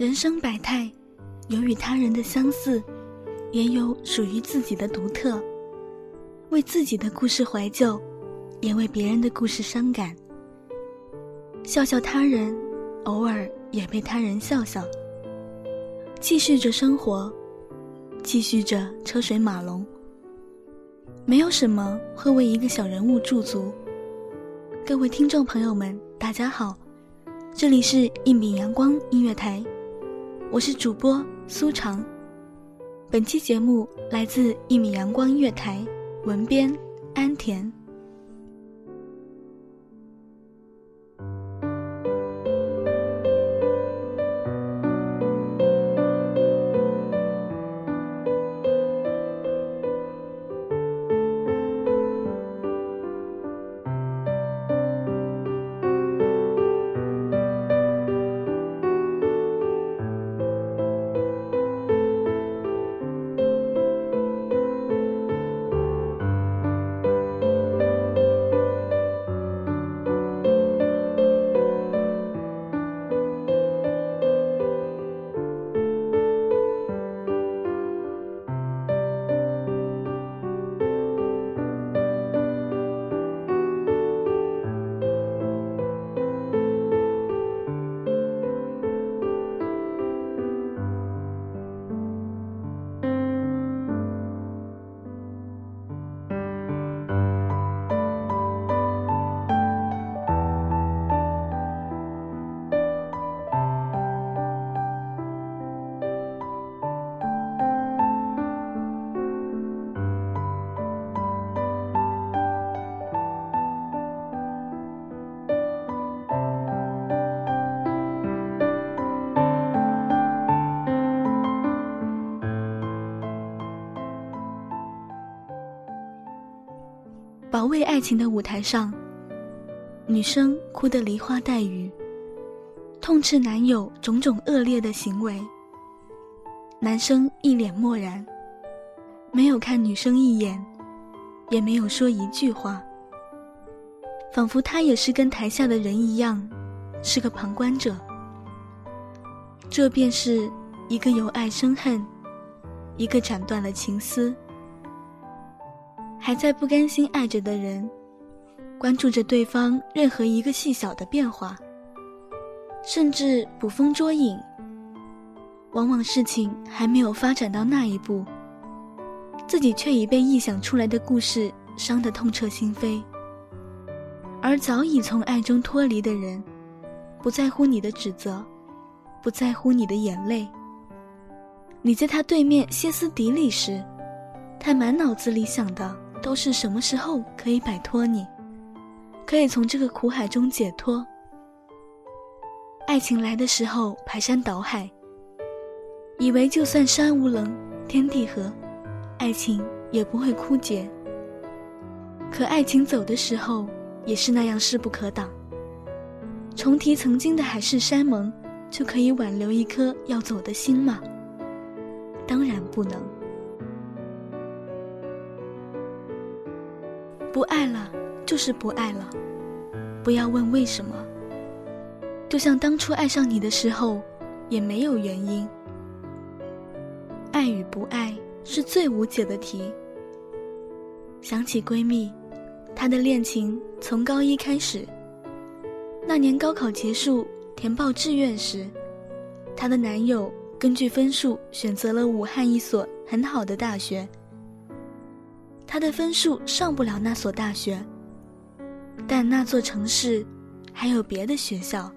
人生百态，有与他人的相似，也有属于自己的独特。为自己的故事怀旧，也为别人的故事伤感。笑笑他人，偶尔也被他人笑笑。继续着生活，继续着车水马龙。没有什么会为一个小人物驻足。各位听众朋友们，大家好，这里是一米阳光音乐台。我是主播苏长，本期节目来自一米阳光音乐台，文编安田。保卫爱情的舞台上，女生哭得梨花带雨，痛斥男友种种恶劣的行为。男生一脸漠然，没有看女生一眼，也没有说一句话，仿佛他也是跟台下的人一样，是个旁观者。这便是一个由爱生恨，一个斩断了情丝。还在不甘心爱着的人，关注着对方任何一个细小的变化，甚至捕风捉影。往往事情还没有发展到那一步，自己却已被臆想出来的故事伤得痛彻心扉。而早已从爱中脱离的人，不在乎你的指责，不在乎你的眼泪。你在他对面歇斯底里时，他满脑子里想的。都是什么时候可以摆脱你，可以从这个苦海中解脱？爱情来的时候排山倒海，以为就算山无棱，天地合，爱情也不会枯竭。可爱情走的时候，也是那样势不可挡。重提曾经的海誓山盟，就可以挽留一颗要走的心吗？当然不能。不爱了，就是不爱了，不要问为什么。就像当初爱上你的时候，也没有原因。爱与不爱是最无解的题。想起闺蜜，她的恋情从高一开始。那年高考结束，填报志愿时，她的男友根据分数选择了武汉一所很好的大学。她的分数上不了那所大学，但那座城市还有别的学校。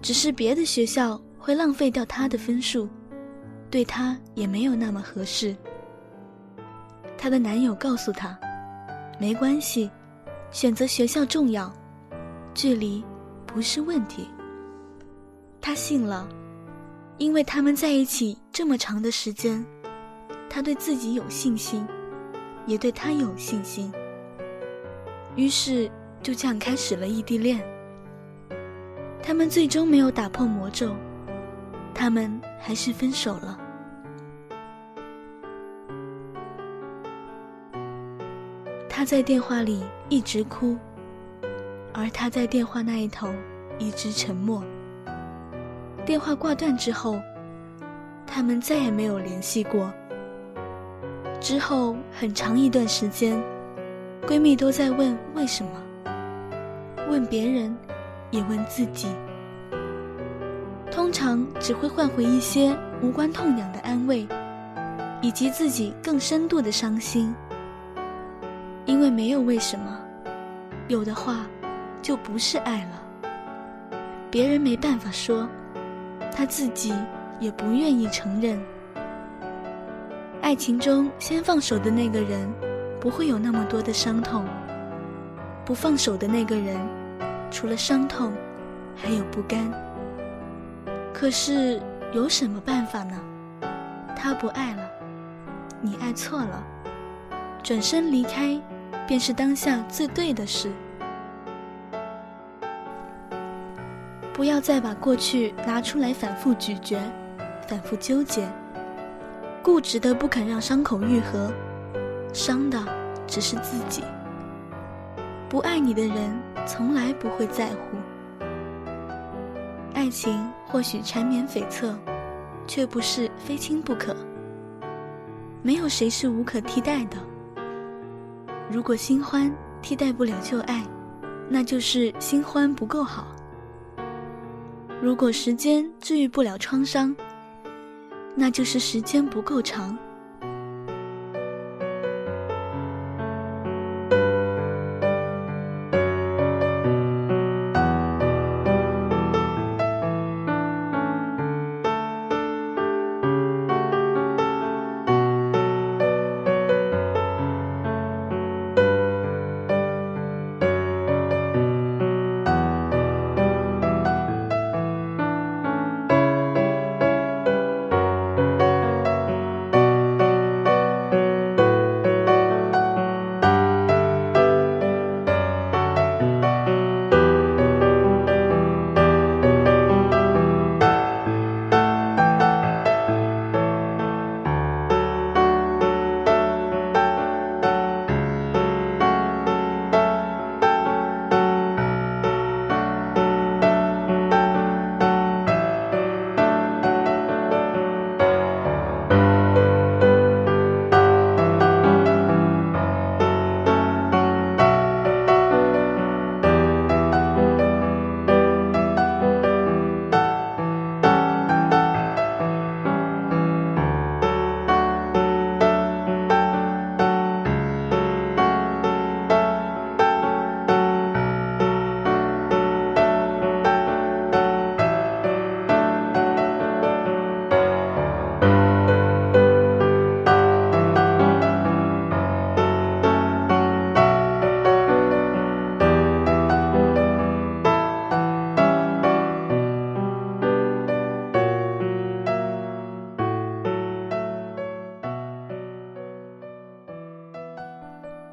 只是别的学校会浪费掉她的分数，对她也没有那么合适。她的男友告诉她：“没关系，选择学校重要，距离不是问题。”她信了，因为他们在一起这么长的时间，她对自己有信心，也对他有信心。于是就这样开始了异地恋。他们最终没有打破魔咒，他们还是分手了。他在电话里一直哭，而他在电话那一头一直沉默。电话挂断之后，他们再也没有联系过。之后很长一段时间，闺蜜都在问为什么，问别人，也问自己。通常只会换回一些无关痛痒的安慰，以及自己更深度的伤心。因为没有为什么，有的话就不是爱了。别人没办法说，他自己也不愿意承认。爱情中先放手的那个人，不会有那么多的伤痛；不放手的那个人，除了伤痛，还有不甘。可是有什么办法呢？他不爱了，你爱错了，转身离开。便是当下最对的事。不要再把过去拿出来反复咀嚼、反复纠结，固执的不肯让伤口愈合，伤的只是自己。不爱你的人从来不会在乎。爱情或许缠绵悱恻，却不是非亲不可。没有谁是无可替代的。如果新欢替代不了旧爱，那就是新欢不够好。如果时间治愈不了创伤，那就是时间不够长。